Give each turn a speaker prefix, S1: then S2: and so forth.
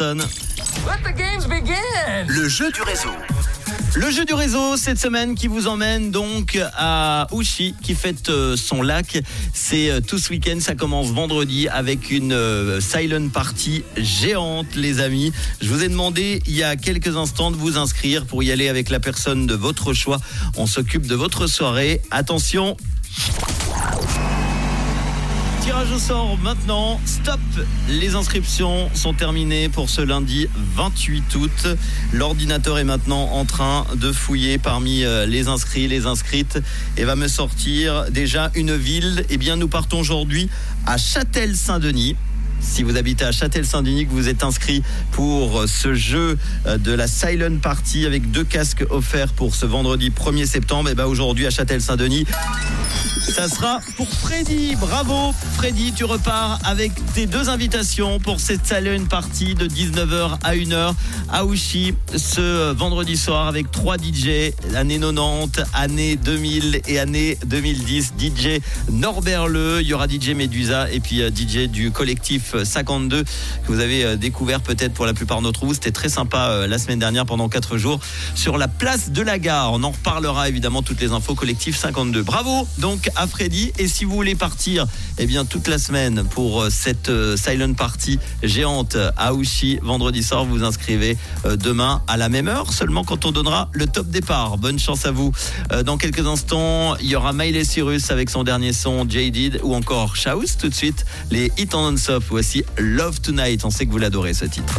S1: Let the games begin.
S2: Le jeu du réseau.
S3: Le jeu du réseau cette semaine qui vous emmène donc à Ouchy qui fête euh, son lac. C'est euh, tout ce week-end, ça commence vendredi avec une euh, silent party géante les amis. Je vous ai demandé il y a quelques instants de vous inscrire pour y aller avec la personne de votre choix. On s'occupe de votre soirée. Attention, Tirage au sort maintenant. Stop Les inscriptions sont terminées pour ce lundi 28 août. L'ordinateur est maintenant en train de fouiller parmi euh, les inscrits, les inscrites et va me sortir déjà une ville. Eh bien, nous partons aujourd'hui à Châtel-Saint-Denis. Si vous habitez à Châtel-Saint-Denis, que vous êtes inscrit pour euh, ce jeu euh, de la Silent Party avec deux casques offerts pour ce vendredi 1er septembre, et bien aujourd'hui à Châtel-Saint-Denis, ça sera pour Freddy. Bravo Freddy, tu repars avec tes deux invitations pour cette Silent Party de 19h à 1h à Ouchy ce vendredi soir avec trois DJ, année 90, année 2000 et année 2010. DJ Norbert Le, il y aura DJ Medusa et puis euh, DJ du collectif 52 que vous avez euh, découvert peut-être pour la plupart d'entre vous. C'était très sympa euh, la semaine dernière pendant 4 jours sur la place de la gare. On en reparlera évidemment toutes les infos collectif 52. Bravo donc à Freddy et si vous voulez partir eh bien toute la semaine pour euh, cette silent party géante à Ouchy vendredi soir vous inscrivez demain à la même heure seulement quand on donnera le top départ. Bonne chance à vous. Dans quelques instants, il y aura Miley Cyrus avec son dernier son Jaded ou encore Shouse tout de suite les hits en non-stop. Voici Love Tonight. On sait que vous l'adorez ce titre.